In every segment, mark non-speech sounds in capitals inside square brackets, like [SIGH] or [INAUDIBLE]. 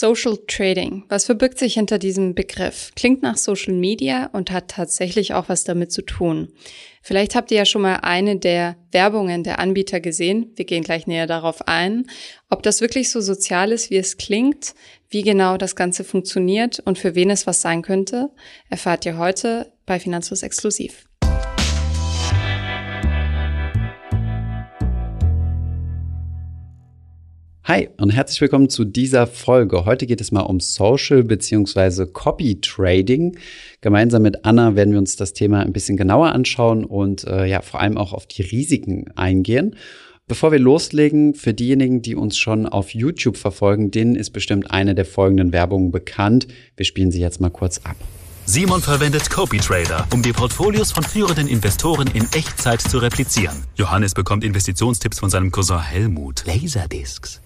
Social Trading. Was verbirgt sich hinter diesem Begriff? Klingt nach Social Media und hat tatsächlich auch was damit zu tun. Vielleicht habt ihr ja schon mal eine der Werbungen der Anbieter gesehen. Wir gehen gleich näher darauf ein. Ob das wirklich so sozial ist, wie es klingt, wie genau das Ganze funktioniert und für wen es was sein könnte, erfahrt ihr heute bei Finanzfluss exklusiv. Hi und herzlich willkommen zu dieser Folge. Heute geht es mal um Social bzw. Copy Trading. Gemeinsam mit Anna werden wir uns das Thema ein bisschen genauer anschauen und äh, ja vor allem auch auf die Risiken eingehen. Bevor wir loslegen, für diejenigen, die uns schon auf YouTube verfolgen, denen ist bestimmt eine der folgenden Werbungen bekannt. Wir spielen sie jetzt mal kurz ab. Simon verwendet CopyTrader, um die Portfolios von führenden Investoren in Echtzeit zu replizieren. Johannes bekommt Investitionstipps von seinem Cousin Helmut. Laserdiscs.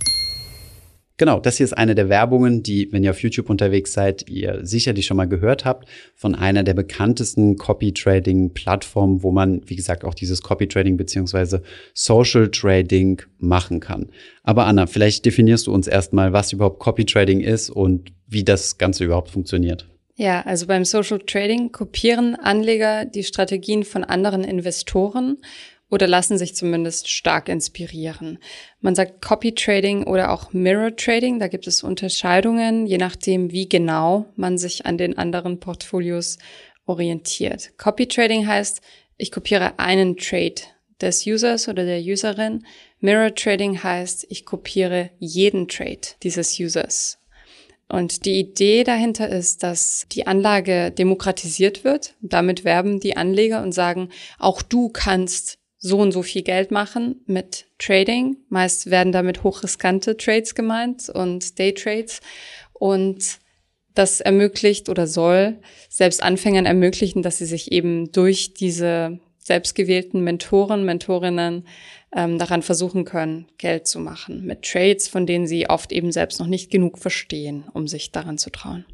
Genau, das hier ist eine der Werbungen, die, wenn ihr auf YouTube unterwegs seid, ihr sicherlich schon mal gehört habt, von einer der bekanntesten Copy-Trading-Plattformen, wo man, wie gesagt, auch dieses Copy-Trading beziehungsweise Social Trading machen kann. Aber Anna, vielleicht definierst du uns erstmal, was überhaupt Copy-Trading ist und wie das Ganze überhaupt funktioniert. Ja, also beim Social Trading kopieren Anleger die Strategien von anderen Investoren oder lassen sich zumindest stark inspirieren. Man sagt Copy Trading oder auch Mirror Trading. Da gibt es Unterscheidungen, je nachdem, wie genau man sich an den anderen Portfolios orientiert. Copy Trading heißt, ich kopiere einen Trade des Users oder der Userin. Mirror Trading heißt, ich kopiere jeden Trade dieses Users. Und die Idee dahinter ist, dass die Anlage demokratisiert wird. Damit werben die Anleger und sagen, auch du kannst so und so viel Geld machen mit Trading. Meist werden damit hochriskante Trades gemeint und Daytrades. Und das ermöglicht oder soll selbst Anfängern ermöglichen, dass sie sich eben durch diese selbstgewählten Mentoren, Mentorinnen ähm, daran versuchen können, Geld zu machen mit Trades, von denen sie oft eben selbst noch nicht genug verstehen, um sich daran zu trauen.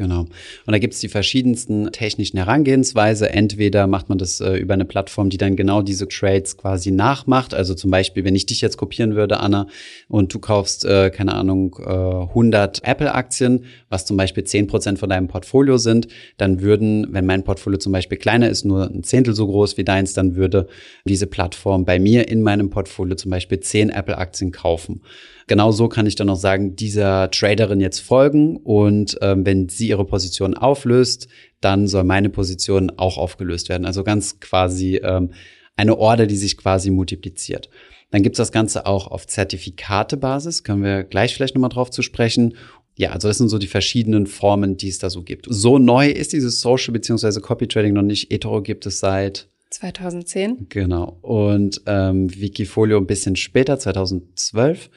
Genau. Und da gibt es die verschiedensten technischen Herangehensweise. Entweder macht man das äh, über eine Plattform, die dann genau diese Trades quasi nachmacht. Also zum Beispiel, wenn ich dich jetzt kopieren würde, Anna, und du kaufst, äh, keine Ahnung, äh, 100 Apple-Aktien, was zum Beispiel 10% von deinem Portfolio sind, dann würden, wenn mein Portfolio zum Beispiel kleiner ist, nur ein Zehntel so groß wie deins, dann würde diese Plattform bei mir in meinem Portfolio zum Beispiel 10 Apple-Aktien kaufen. Genau so kann ich dann auch sagen, dieser Traderin jetzt folgen und ähm, wenn sie ihre Position auflöst, dann soll meine Position auch aufgelöst werden. Also ganz quasi ähm, eine Order, die sich quasi multipliziert. Dann gibt's das Ganze auch auf Zertifikatebasis, können wir gleich vielleicht nochmal drauf zu sprechen. Ja, also das sind so die verschiedenen Formen, die es da so gibt. So neu ist dieses Social bzw. Copy Trading noch nicht. eToro gibt es seit 2010. Genau. Und ähm, Wikifolio ein bisschen später, 2012.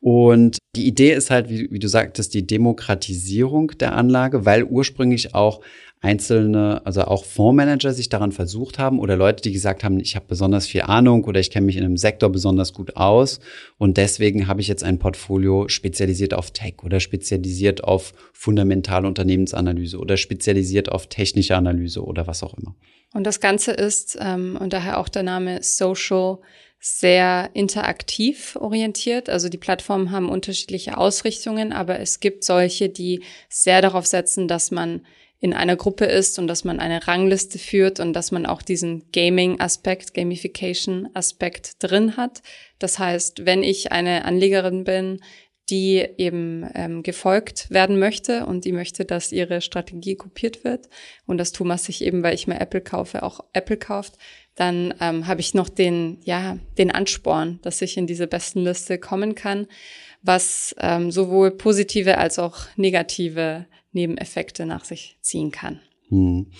Und die Idee ist halt, wie, wie du sagtest, die Demokratisierung der Anlage, weil ursprünglich auch einzelne, also auch Fondsmanager sich daran versucht haben oder Leute, die gesagt haben, ich habe besonders viel Ahnung oder ich kenne mich in einem Sektor besonders gut aus und deswegen habe ich jetzt ein Portfolio spezialisiert auf Tech oder spezialisiert auf fundamentale Unternehmensanalyse oder spezialisiert auf technische Analyse oder was auch immer. Und das Ganze ist, ähm, und daher auch der Name Social, sehr interaktiv orientiert. Also die Plattformen haben unterschiedliche Ausrichtungen, aber es gibt solche, die sehr darauf setzen, dass man in einer Gruppe ist und dass man eine Rangliste führt und dass man auch diesen Gaming-Aspekt, Gamification-Aspekt drin hat. Das heißt, wenn ich eine Anlegerin bin, die eben ähm, gefolgt werden möchte und die möchte, dass ihre Strategie kopiert wird und das Thomas sich eben, weil ich mir Apple kaufe, auch Apple kauft, dann ähm, habe ich noch den, ja, den Ansporn, dass ich in diese besten Liste kommen kann, was ähm, sowohl positive als auch negative Nebeneffekte nach sich ziehen kann. Hm.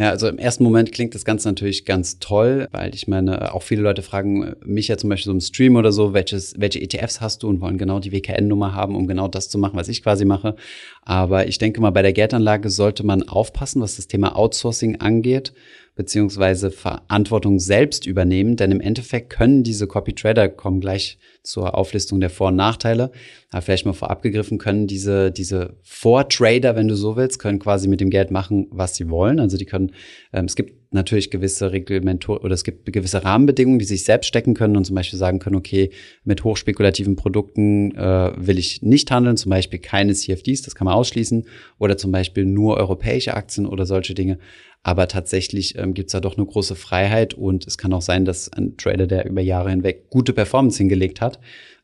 Ja, also im ersten Moment klingt das Ganze natürlich ganz toll, weil ich meine, auch viele Leute fragen mich ja zum Beispiel so im Stream oder so, welches, welche ETFs hast du und wollen genau die WKN-Nummer haben, um genau das zu machen, was ich quasi mache. Aber ich denke mal, bei der Geldanlage sollte man aufpassen, was das Thema Outsourcing angeht beziehungsweise Verantwortung selbst übernehmen, denn im Endeffekt können diese Copy Trader, kommen gleich zur Auflistung der Vor- und Nachteile, aber vielleicht mal vorab gegriffen, können diese, diese Vor-Trader, wenn du so willst, können quasi mit dem Geld machen, was sie wollen. Also die können können. Ähm, es gibt natürlich gewisse Reglementor oder es gibt gewisse Rahmenbedingungen, die sich selbst stecken können und zum Beispiel sagen können, okay, mit hochspekulativen Produkten äh, will ich nicht handeln, zum Beispiel keine CFDs, das kann man ausschließen, oder zum Beispiel nur europäische Aktien oder solche Dinge. Aber tatsächlich ähm, gibt es da doch eine große Freiheit und es kann auch sein, dass ein Trader, der über Jahre hinweg gute Performance hingelegt hat,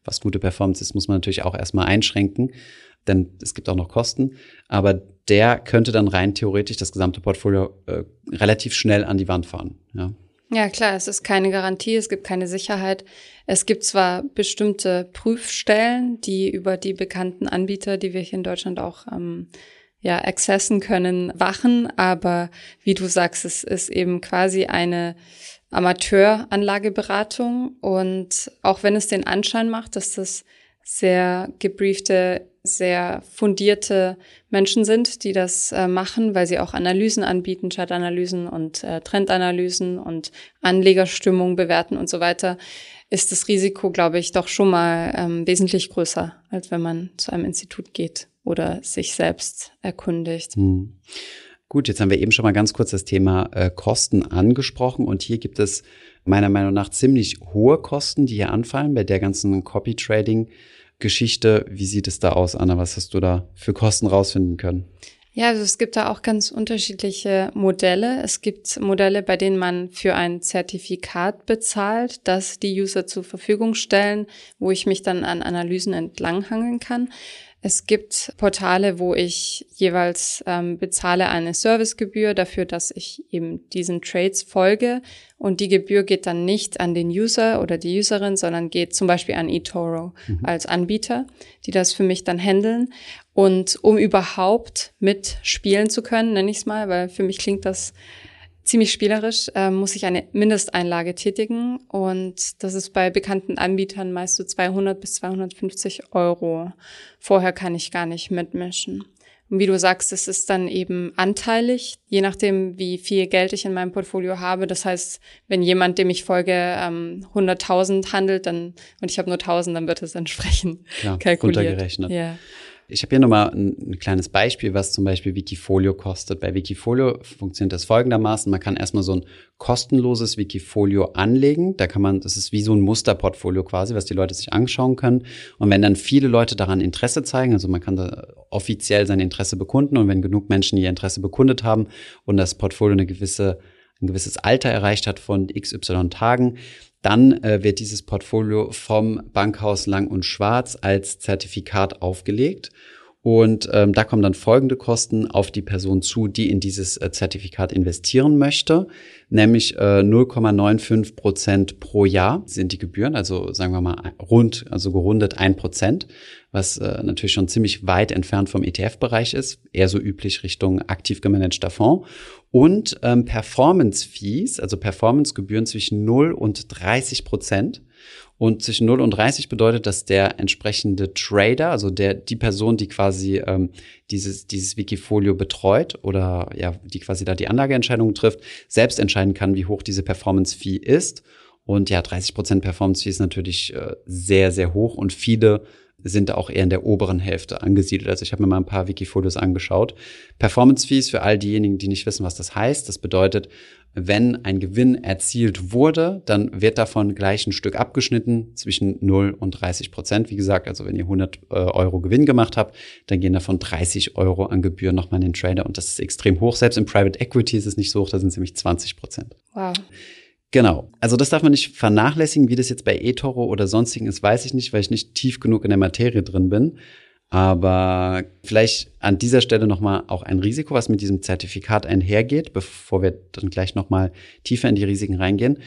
was gute Performance ist, muss man natürlich auch erstmal einschränken, denn es gibt auch noch Kosten. Aber der könnte dann rein theoretisch das gesamte Portfolio äh, relativ schnell an die Wand fahren. Ja. Ja, klar, es ist keine Garantie, es gibt keine Sicherheit. Es gibt zwar bestimmte Prüfstellen, die über die bekannten Anbieter, die wir hier in Deutschland auch ähm, ja, accessen können, wachen, aber wie du sagst, es ist eben quasi eine Amateuranlageberatung und auch wenn es den Anschein macht, dass das sehr gebriefte, sehr fundierte Menschen sind, die das äh, machen, weil sie auch Analysen anbieten, Chartanalysen und äh, Trendanalysen und Anlegerstimmung bewerten und so weiter, ist das Risiko, glaube ich, doch schon mal ähm, wesentlich größer, als wenn man zu einem Institut geht oder sich selbst erkundigt. Hm. Gut, jetzt haben wir eben schon mal ganz kurz das Thema äh, Kosten angesprochen und hier gibt es meiner Meinung nach ziemlich hohe Kosten, die hier anfallen bei der ganzen Copy Trading Geschichte. Wie sieht es da aus, Anna? Was hast du da für Kosten rausfinden können? Ja, also es gibt da auch ganz unterschiedliche Modelle. Es gibt Modelle, bei denen man für ein Zertifikat bezahlt, das die User zur Verfügung stellen, wo ich mich dann an Analysen entlanghangeln kann. Es gibt Portale, wo ich jeweils ähm, bezahle eine Servicegebühr dafür, dass ich eben diesen Trades folge. Und die Gebühr geht dann nicht an den User oder die Userin, sondern geht zum Beispiel an eToro mhm. als Anbieter, die das für mich dann handeln. Und um überhaupt mitspielen zu können, nenne ich es mal, weil für mich klingt das ziemlich spielerisch, äh, muss ich eine Mindesteinlage tätigen und das ist bei bekannten Anbietern meist so 200 bis 250 Euro. Vorher kann ich gar nicht mitmischen. Und wie du sagst, es ist dann eben anteilig, je nachdem, wie viel Geld ich in meinem Portfolio habe. Das heißt, wenn jemand, dem ich folge, ähm, 100.000 handelt, dann und ich habe nur 1.000, dann wird es entsprechend Klar, kalkuliert. Runtergerechnet. Ja. Ich habe hier nochmal ein, ein kleines Beispiel, was zum Beispiel Wikifolio kostet. Bei Wikifolio funktioniert das folgendermaßen. Man kann erstmal so ein kostenloses Wikifolio anlegen. Da kann man, das ist wie so ein Musterportfolio quasi, was die Leute sich anschauen können. Und wenn dann viele Leute daran Interesse zeigen, also man kann da offiziell sein Interesse bekunden und wenn genug Menschen ihr Interesse bekundet haben und das Portfolio eine gewisse ein gewisses Alter erreicht hat von XY Tagen, dann äh, wird dieses Portfolio vom Bankhaus Lang und Schwarz als Zertifikat aufgelegt. Und ähm, da kommen dann folgende Kosten auf die Person zu, die in dieses äh, Zertifikat investieren möchte, nämlich äh, 0,95 Prozent pro Jahr sind die Gebühren, also sagen wir mal rund, also gerundet ein Prozent, was äh, natürlich schon ziemlich weit entfernt vom ETF-Bereich ist, eher so üblich Richtung aktiv gemanagter Fonds. Und ähm, Performance-Fees, also Performance-Gebühren zwischen 0 und 30 Prozent. Und zwischen 0 und 30 bedeutet, dass der entsprechende Trader, also der, die Person, die quasi ähm, dieses, dieses Wikifolio betreut oder ja, die quasi da die Anlageentscheidung trifft, selbst entscheiden kann, wie hoch diese Performance-Fee ist. Und ja, 30 Prozent Performance-Fee ist natürlich äh, sehr, sehr hoch und viele sind auch eher in der oberen Hälfte angesiedelt. Also ich habe mir mal ein paar Wikifolios angeschaut. Performance Fees für all diejenigen, die nicht wissen, was das heißt. Das bedeutet, wenn ein Gewinn erzielt wurde, dann wird davon gleich ein Stück abgeschnitten zwischen 0 und 30 Prozent. Wie gesagt, also wenn ihr 100 äh, Euro Gewinn gemacht habt, dann gehen davon 30 Euro an Gebühren nochmal in den Trader und das ist extrem hoch. Selbst im Private Equity ist es nicht so hoch, da sind es nämlich 20 Prozent. Wow. Genau. Also das darf man nicht vernachlässigen. Wie das jetzt bei eToro oder sonstigen ist, weiß ich nicht, weil ich nicht tief genug in der Materie drin bin. Aber vielleicht an dieser Stelle nochmal auch ein Risiko, was mit diesem Zertifikat einhergeht, bevor wir dann gleich nochmal tiefer in die Risiken reingehen.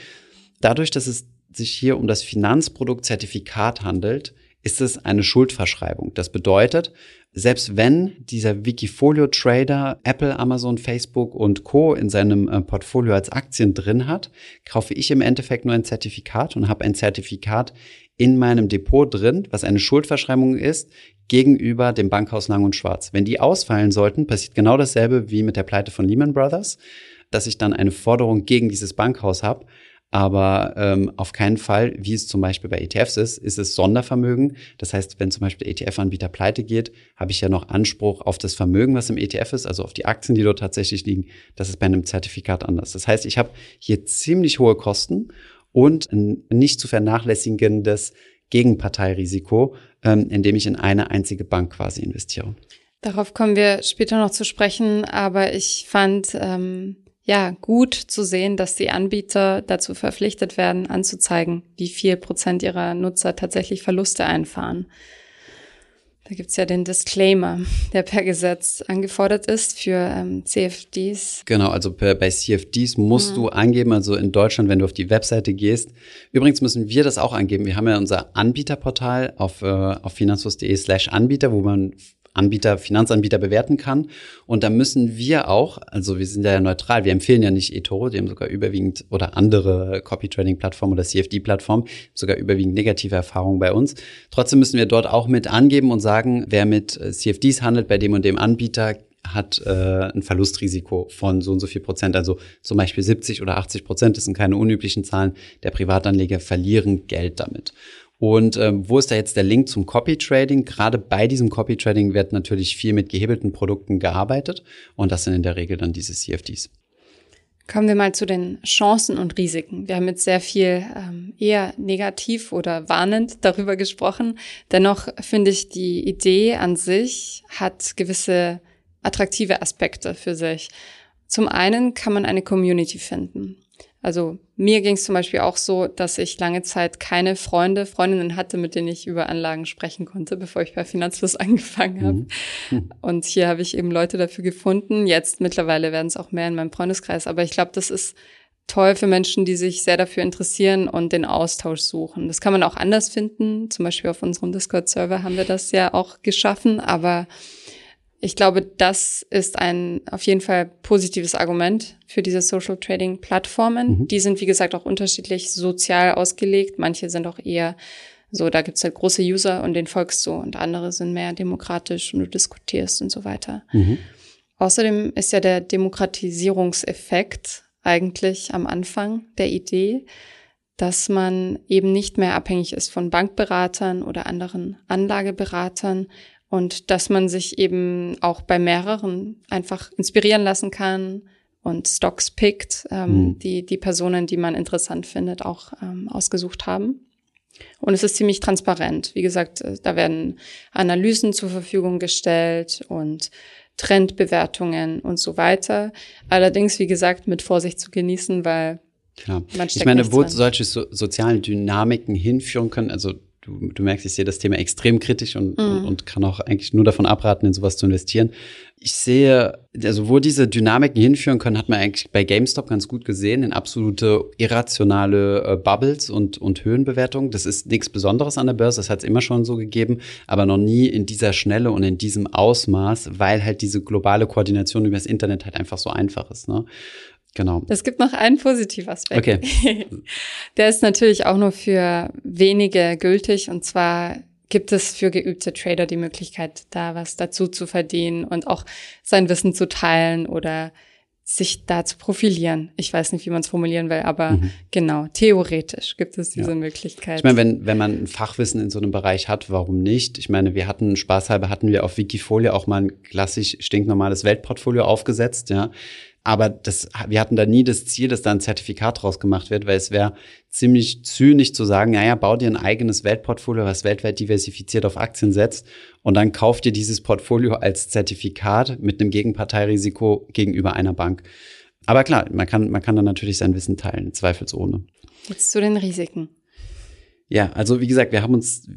Dadurch, dass es sich hier um das Finanzprodukt Zertifikat handelt, ist es eine Schuldverschreibung. Das bedeutet, selbst wenn dieser Wikifolio-Trader Apple, Amazon, Facebook und Co. in seinem äh, Portfolio als Aktien drin hat, kaufe ich im Endeffekt nur ein Zertifikat und habe ein Zertifikat in meinem Depot drin, was eine Schuldverschreibung ist, gegenüber dem Bankhaus Lang und Schwarz. Wenn die ausfallen sollten, passiert genau dasselbe wie mit der Pleite von Lehman Brothers, dass ich dann eine Forderung gegen dieses Bankhaus habe, aber ähm, auf keinen Fall, wie es zum Beispiel bei ETFs ist, ist es Sondervermögen. Das heißt, wenn zum Beispiel der ETF-Anbieter pleite geht, habe ich ja noch Anspruch auf das Vermögen, was im ETF ist, also auf die Aktien, die dort tatsächlich liegen. Das ist bei einem Zertifikat anders. Das heißt, ich habe hier ziemlich hohe Kosten und ein nicht zu vernachlässigendes Gegenparteirisiko, ähm, indem ich in eine einzige Bank quasi investiere. Darauf kommen wir später noch zu sprechen, aber ich fand ähm, ja gut zu sehen, dass die Anbieter dazu verpflichtet werden, anzuzeigen, wie viel Prozent ihrer Nutzer tatsächlich Verluste einfahren. Da gibt's ja den Disclaimer, der per Gesetz angefordert ist für ähm, CFDs. Genau, also per, bei CFDs musst mhm. du angeben, also in Deutschland, wenn du auf die Webseite gehst. Übrigens müssen wir das auch angeben. Wir haben ja unser Anbieterportal auf, äh, auf finanzfluss.de slash Anbieter, wo man Anbieter, Finanzanbieter bewerten kann. Und da müssen wir auch, also wir sind ja neutral, wir empfehlen ja nicht eToro, die haben sogar überwiegend oder andere Copy-Trading-Plattformen oder CFD-Plattformen, sogar überwiegend negative Erfahrungen bei uns. Trotzdem müssen wir dort auch mit angeben und sagen, wer mit äh, CFDs handelt bei dem und dem Anbieter, hat äh, ein Verlustrisiko von so und so viel Prozent, also zum Beispiel 70 oder 80 Prozent, das sind keine unüblichen Zahlen, der Privatanleger verlieren Geld damit. Und ähm, wo ist da jetzt der Link zum Copy Trading? Gerade bei diesem Copy Trading wird natürlich viel mit gehebelten Produkten gearbeitet und das sind in der Regel dann diese CFDs. Kommen wir mal zu den Chancen und Risiken. Wir haben jetzt sehr viel ähm, eher negativ oder warnend darüber gesprochen. Dennoch finde ich, die Idee an sich hat gewisse attraktive Aspekte für sich. Zum einen kann man eine Community finden. Also mir ging es zum Beispiel auch so, dass ich lange Zeit keine Freunde, Freundinnen hatte, mit denen ich über Anlagen sprechen konnte, bevor ich bei Finanzfluss [LAUGHS] angefangen habe. Mhm. Und hier habe ich eben Leute dafür gefunden. Jetzt mittlerweile werden es auch mehr in meinem Freundeskreis. Aber ich glaube, das ist toll für Menschen, die sich sehr dafür interessieren und den Austausch suchen. Das kann man auch anders finden. Zum Beispiel auf unserem Discord-Server haben wir das ja auch geschaffen. Aber ich glaube, das ist ein auf jeden Fall positives Argument für diese Social Trading Plattformen. Mhm. Die sind, wie gesagt, auch unterschiedlich sozial ausgelegt. Manche sind auch eher so, da gibt's halt große User und den folgst du und andere sind mehr demokratisch und du diskutierst und so weiter. Mhm. Außerdem ist ja der Demokratisierungseffekt eigentlich am Anfang der Idee, dass man eben nicht mehr abhängig ist von Bankberatern oder anderen Anlageberatern und dass man sich eben auch bei mehreren einfach inspirieren lassen kann und Stocks pickt, ähm, mhm. die die Personen, die man interessant findet, auch ähm, ausgesucht haben. Und es ist ziemlich transparent. Wie gesagt, äh, da werden Analysen zur Verfügung gestellt und Trendbewertungen und so weiter. Allerdings, wie gesagt, mit Vorsicht zu genießen, weil Klar. Ich meine, wo solche so, sozialen Dynamiken hinführen können, also du, du merkst, ich sehe das Thema extrem kritisch und, mhm. und, und, kann auch eigentlich nur davon abraten, in sowas zu investieren. Ich sehe, also wo diese Dynamiken hinführen können, hat man eigentlich bei GameStop ganz gut gesehen, in absolute irrationale äh, Bubbles und, und Höhenbewertungen. Das ist nichts Besonderes an der Börse, das hat es immer schon so gegeben, aber noch nie in dieser Schnelle und in diesem Ausmaß, weil halt diese globale Koordination über das Internet halt einfach so einfach ist. Ne? Genau. Es gibt noch einen positiven Aspekt. Okay. [LAUGHS] Der ist natürlich auch nur für wenige gültig und zwar gibt es für geübte Trader die Möglichkeit, da was dazu zu verdienen und auch sein Wissen zu teilen oder sich da zu profilieren. Ich weiß nicht, wie man es formulieren will, aber mhm. genau, theoretisch gibt es diese ja. Möglichkeit. Ich meine, wenn, wenn man ein Fachwissen in so einem Bereich hat, warum nicht? Ich meine, wir hatten, spaßhalber hatten wir auf Wikifolio auch mal ein klassisch stinknormales Weltportfolio aufgesetzt, ja. Aber das, wir hatten da nie das Ziel, dass da ein Zertifikat draus gemacht wird, weil es wäre ziemlich zynisch zu sagen, naja, bau dir ein eigenes Weltportfolio, was weltweit diversifiziert auf Aktien setzt und dann kauf dir dieses Portfolio als Zertifikat mit einem Gegenparteirisiko gegenüber einer Bank. Aber klar, man kann, man kann dann natürlich sein Wissen teilen, zweifelsohne. Jetzt zu den Risiken. Ja, also wie gesagt, wir haben uns,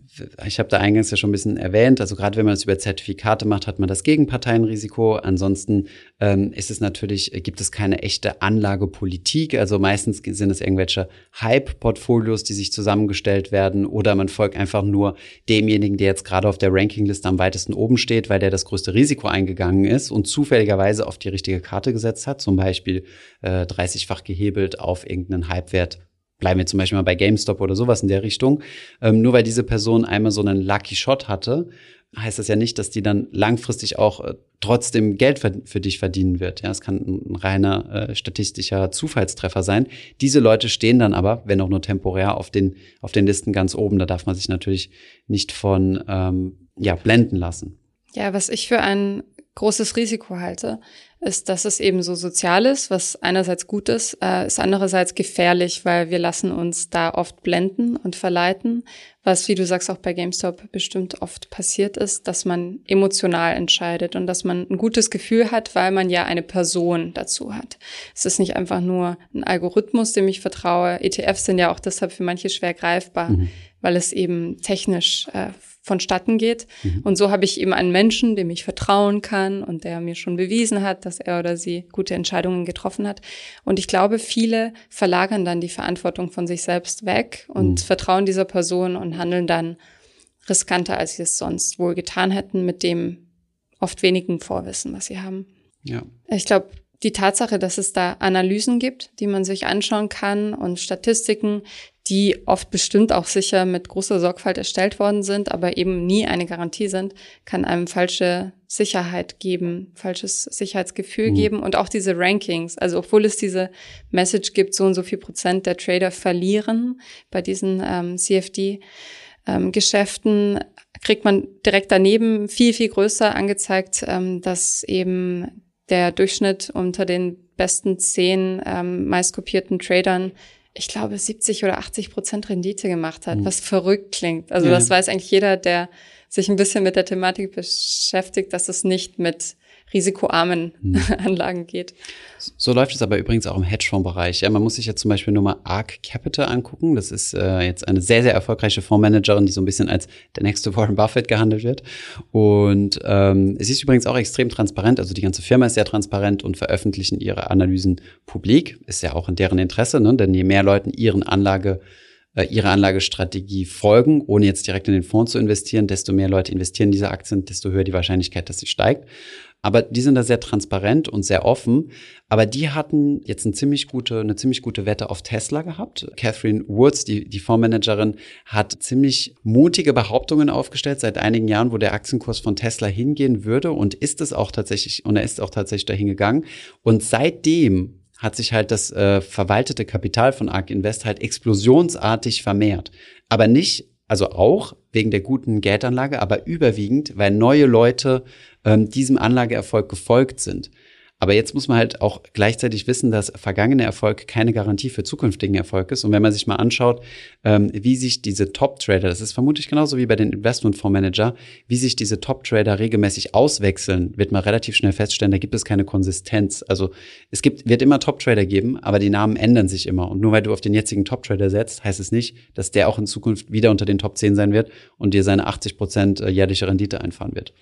ich habe da eingangs ja schon ein bisschen erwähnt, also gerade wenn man es über Zertifikate macht, hat man das Gegenparteienrisiko. Ansonsten ähm, ist es natürlich, gibt es keine echte Anlagepolitik. Also meistens sind es irgendwelche Hype-Portfolios, die sich zusammengestellt werden, oder man folgt einfach nur demjenigen, der jetzt gerade auf der Rankingliste am weitesten oben steht, weil der das größte Risiko eingegangen ist und zufälligerweise auf die richtige Karte gesetzt hat, zum Beispiel äh, 30-fach gehebelt auf irgendeinen Hypewert bleiben wir zum Beispiel mal bei GameStop oder sowas in der Richtung, ähm, nur weil diese Person einmal so einen Lucky Shot hatte, heißt das ja nicht, dass die dann langfristig auch äh, trotzdem Geld für, für, dich verdienen wird. Ja, es kann ein reiner äh, statistischer Zufallstreffer sein. Diese Leute stehen dann aber, wenn auch nur temporär, auf den auf den Listen ganz oben. Da darf man sich natürlich nicht von ähm, ja blenden lassen. Ja, was ich für ein großes Risiko halte, ist, dass es eben so sozial ist, was einerseits gut ist, äh, ist andererseits gefährlich, weil wir lassen uns da oft blenden und verleiten, was, wie du sagst, auch bei GameStop bestimmt oft passiert ist, dass man emotional entscheidet und dass man ein gutes Gefühl hat, weil man ja eine Person dazu hat. Es ist nicht einfach nur ein Algorithmus, dem ich vertraue. ETFs sind ja auch deshalb für manche schwer greifbar, mhm. Weil es eben technisch äh, vonstatten geht. Mhm. Und so habe ich eben einen Menschen, dem ich vertrauen kann und der mir schon bewiesen hat, dass er oder sie gute Entscheidungen getroffen hat. Und ich glaube, viele verlagern dann die Verantwortung von sich selbst weg und mhm. vertrauen dieser Person und handeln dann riskanter, als sie es sonst wohl getan hätten, mit dem oft wenigen Vorwissen, was sie haben. Ja. Ich glaube, die Tatsache, dass es da Analysen gibt, die man sich anschauen kann und Statistiken, die oft bestimmt auch sicher mit großer Sorgfalt erstellt worden sind, aber eben nie eine Garantie sind, kann einem falsche Sicherheit geben, falsches Sicherheitsgefühl mhm. geben und auch diese Rankings. Also obwohl es diese Message gibt, so und so viel Prozent der Trader verlieren bei diesen ähm, CFD-Geschäften, ähm, kriegt man direkt daneben viel, viel größer angezeigt, ähm, dass eben der Durchschnitt unter den besten zehn ähm, meistkopierten Tradern ich glaube, 70 oder 80 Prozent Rendite gemacht hat, mhm. was verrückt klingt. Also ja. das weiß eigentlich jeder, der sich ein bisschen mit der Thematik beschäftigt, dass es nicht mit risikoarmen hm. [LAUGHS] Anlagen geht. So läuft es aber übrigens auch im Hedgefondsbereich. Ja, man muss sich jetzt zum Beispiel nur mal ARK Capital angucken. Das ist äh, jetzt eine sehr, sehr erfolgreiche Fondsmanagerin, die so ein bisschen als der nächste [LAUGHS] Warren Buffett gehandelt wird. Und ähm, es ist übrigens auch extrem transparent. Also die ganze Firma ist sehr transparent und veröffentlichen ihre Analysen publik. Ist ja auch in deren Interesse, ne? denn je mehr Leuten ihren Anlage äh, ihre Anlagestrategie folgen, ohne jetzt direkt in den Fonds zu investieren, desto mehr Leute investieren in diese Aktien, desto höher die Wahrscheinlichkeit, dass sie steigt. Aber die sind da sehr transparent und sehr offen. Aber die hatten jetzt eine ziemlich gute, eine ziemlich gute Wette auf Tesla gehabt. Catherine Woods, die, die Fondsmanagerin, hat ziemlich mutige Behauptungen aufgestellt seit einigen Jahren, wo der Aktienkurs von Tesla hingehen würde und ist es auch tatsächlich, und er ist auch tatsächlich dahin gegangen. Und seitdem hat sich halt das äh, verwaltete Kapital von ARK Invest halt explosionsartig vermehrt. Aber nicht, also auch wegen der guten Geldanlage, aber überwiegend, weil neue Leute ähm, diesem Anlageerfolg gefolgt sind. Aber jetzt muss man halt auch gleichzeitig wissen, dass vergangener Erfolg keine Garantie für zukünftigen Erfolg ist. Und wenn man sich mal anschaut, ähm, wie sich diese Top-Trader, das ist vermutlich genauso wie bei den Investmentfondsmanager, wie sich diese Top-Trader regelmäßig auswechseln, wird man relativ schnell feststellen, da gibt es keine Konsistenz. Also es gibt, wird immer Top-Trader geben, aber die Namen ändern sich immer. Und nur weil du auf den jetzigen Top-Trader setzt, heißt es nicht, dass der auch in Zukunft wieder unter den Top 10 sein wird und dir seine 80 Prozent äh, jährliche Rendite einfahren wird.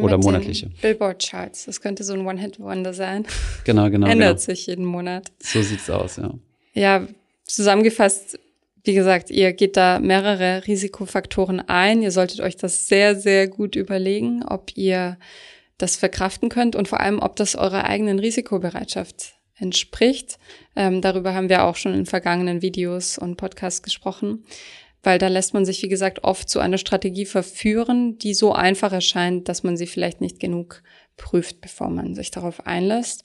Oder monatliche. Billboard-Charts. Das könnte so ein One-Hit-Wonder sein sein. Genau, genau. Ändert genau. sich jeden Monat. So sieht's aus, ja. Ja, zusammengefasst, wie gesagt, ihr geht da mehrere Risikofaktoren ein. Ihr solltet euch das sehr, sehr gut überlegen, ob ihr das verkraften könnt und vor allem, ob das eurer eigenen Risikobereitschaft entspricht. Ähm, darüber haben wir auch schon in vergangenen Videos und Podcasts gesprochen, weil da lässt man sich, wie gesagt, oft zu einer Strategie verführen, die so einfach erscheint, dass man sie vielleicht nicht genug prüft, bevor man sich darauf einlässt.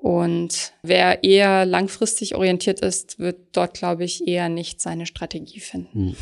Und wer eher langfristig orientiert ist, wird dort, glaube ich, eher nicht seine Strategie finden. Hm.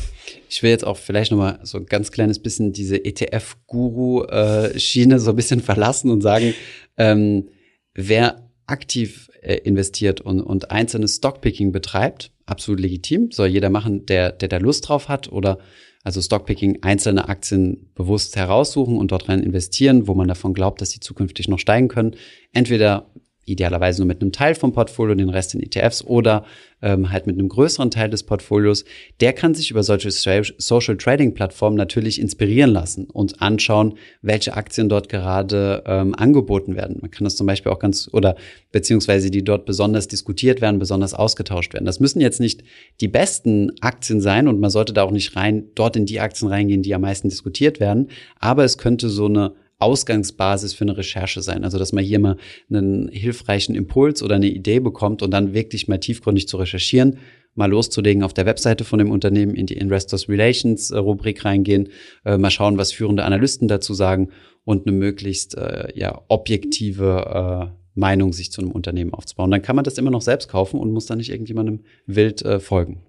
Ich will jetzt auch vielleicht nochmal so ein ganz kleines bisschen diese ETF-Guru-Schiene so ein bisschen verlassen und sagen, ähm, wer aktiv äh, investiert und, und einzelnes Stockpicking betreibt, absolut legitim, soll jeder machen, der, der da Lust drauf hat oder also Stockpicking, einzelne Aktien bewusst heraussuchen und dort rein investieren, wo man davon glaubt, dass sie zukünftig noch steigen können. Entweder idealerweise nur mit einem Teil vom Portfolio, den Rest in ETFs oder ähm, halt mit einem größeren Teil des Portfolios, der kann sich über solche Social Trading Plattformen natürlich inspirieren lassen und anschauen, welche Aktien dort gerade ähm, angeboten werden. Man kann das zum Beispiel auch ganz oder beziehungsweise die dort besonders diskutiert werden, besonders ausgetauscht werden. Das müssen jetzt nicht die besten Aktien sein und man sollte da auch nicht rein dort in die Aktien reingehen, die am meisten diskutiert werden, aber es könnte so eine Ausgangsbasis für eine Recherche sein. Also, dass man hier mal einen hilfreichen Impuls oder eine Idee bekommt und dann wirklich mal tiefgründig zu recherchieren. mal loszulegen auf der Webseite von dem Unternehmen, in die Investors Relations äh, Rubrik reingehen, äh, mal schauen, was führende Analysten dazu sagen und eine möglichst äh, ja, objektive äh, Meinung sich zu einem Unternehmen aufzubauen. Dann kann man das immer noch selbst kaufen und muss dann nicht irgendjemandem wild äh, folgen.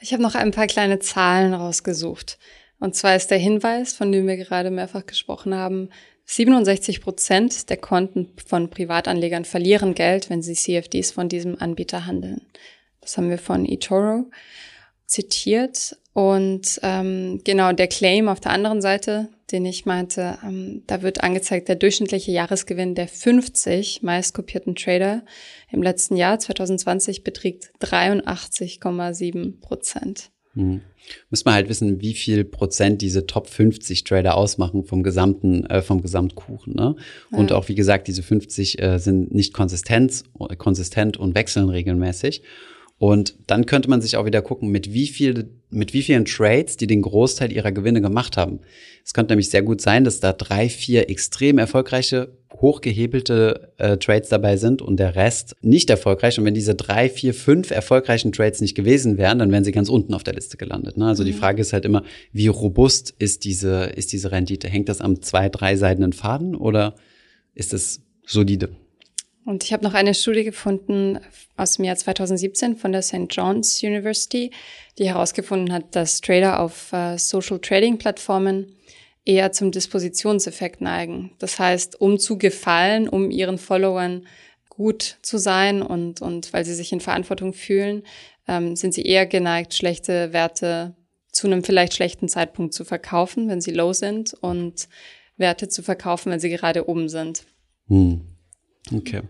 Ich habe noch ein paar kleine Zahlen rausgesucht. Und zwar ist der Hinweis, von dem wir gerade mehrfach gesprochen haben, 67 Prozent der Konten von Privatanlegern verlieren Geld, wenn sie CFDs von diesem Anbieter handeln. Das haben wir von eToro zitiert. Und ähm, genau der Claim auf der anderen Seite, den ich meinte, ähm, da wird angezeigt, der durchschnittliche Jahresgewinn der 50 meistkopierten Trader im letzten Jahr 2020 beträgt 83,7 Prozent. Hm. Müssen wir halt wissen, wie viel Prozent diese Top 50 Trader ausmachen vom gesamten, äh, vom Gesamtkuchen. Ne? Und ja. auch wie gesagt, diese 50 äh, sind nicht konsistent, konsistent und wechseln regelmäßig. Und dann könnte man sich auch wieder gucken, mit wie viel, mit wie vielen Trades, die den Großteil ihrer Gewinne gemacht haben. Es könnte nämlich sehr gut sein, dass da drei, vier extrem erfolgreiche, hochgehebelte äh, Trades dabei sind und der Rest nicht erfolgreich. Und wenn diese drei, vier, fünf erfolgreichen Trades nicht gewesen wären, dann wären sie ganz unten auf der Liste gelandet. Ne? Also mhm. die Frage ist halt immer, wie robust ist diese, ist diese Rendite? Hängt das am zwei, drei seidenen Faden oder ist es solide? Und ich habe noch eine Studie gefunden aus dem Jahr 2017 von der St. John's University, die herausgefunden hat, dass Trader auf äh, Social Trading Plattformen eher zum Dispositionseffekt neigen. Das heißt, um zu gefallen, um ihren Followern gut zu sein und, und weil sie sich in Verantwortung fühlen, ähm, sind sie eher geneigt, schlechte Werte zu einem vielleicht schlechten Zeitpunkt zu verkaufen, wenn sie low sind und Werte zu verkaufen, wenn sie gerade oben sind. Hm. Okay.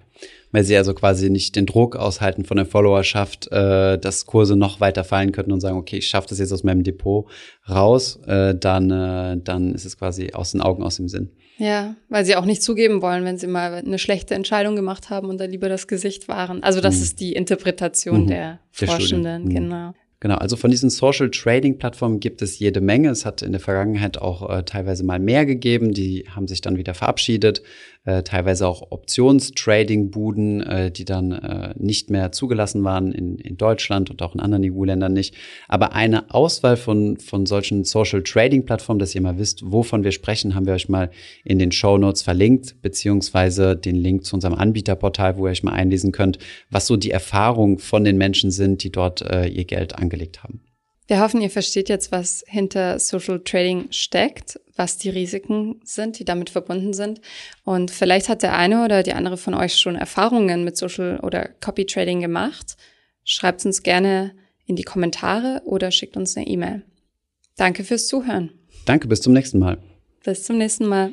Weil sie also quasi nicht den Druck aushalten von der Followerschaft, äh, dass Kurse noch weiter fallen könnten und sagen, okay, ich schaffe das jetzt aus meinem Depot raus, äh, dann, äh, dann ist es quasi aus den Augen, aus dem Sinn. Ja, weil sie auch nicht zugeben wollen, wenn sie mal eine schlechte Entscheidung gemacht haben und da lieber das Gesicht waren. Also das mhm. ist die Interpretation mhm. der, der Forschenden, mhm. genau. Genau, also von diesen Social Trading Plattformen gibt es jede Menge. Es hat in der Vergangenheit auch äh, teilweise mal mehr gegeben, die haben sich dann wieder verabschiedet äh, teilweise auch Optionstrading-Buden, äh, die dann äh, nicht mehr zugelassen waren in, in Deutschland und auch in anderen EU-Ländern nicht. Aber eine Auswahl von, von solchen Social-Trading-Plattformen, dass ihr mal wisst, wovon wir sprechen, haben wir euch mal in den Show Notes verlinkt, beziehungsweise den Link zu unserem Anbieterportal, wo ihr euch mal einlesen könnt, was so die Erfahrungen von den Menschen sind, die dort äh, ihr Geld angelegt haben. Wir hoffen, ihr versteht jetzt, was hinter Social Trading steckt, was die Risiken sind, die damit verbunden sind. Und vielleicht hat der eine oder die andere von euch schon Erfahrungen mit Social oder Copy Trading gemacht. Schreibt uns gerne in die Kommentare oder schickt uns eine E-Mail. Danke fürs Zuhören. Danke, bis zum nächsten Mal. Bis zum nächsten Mal.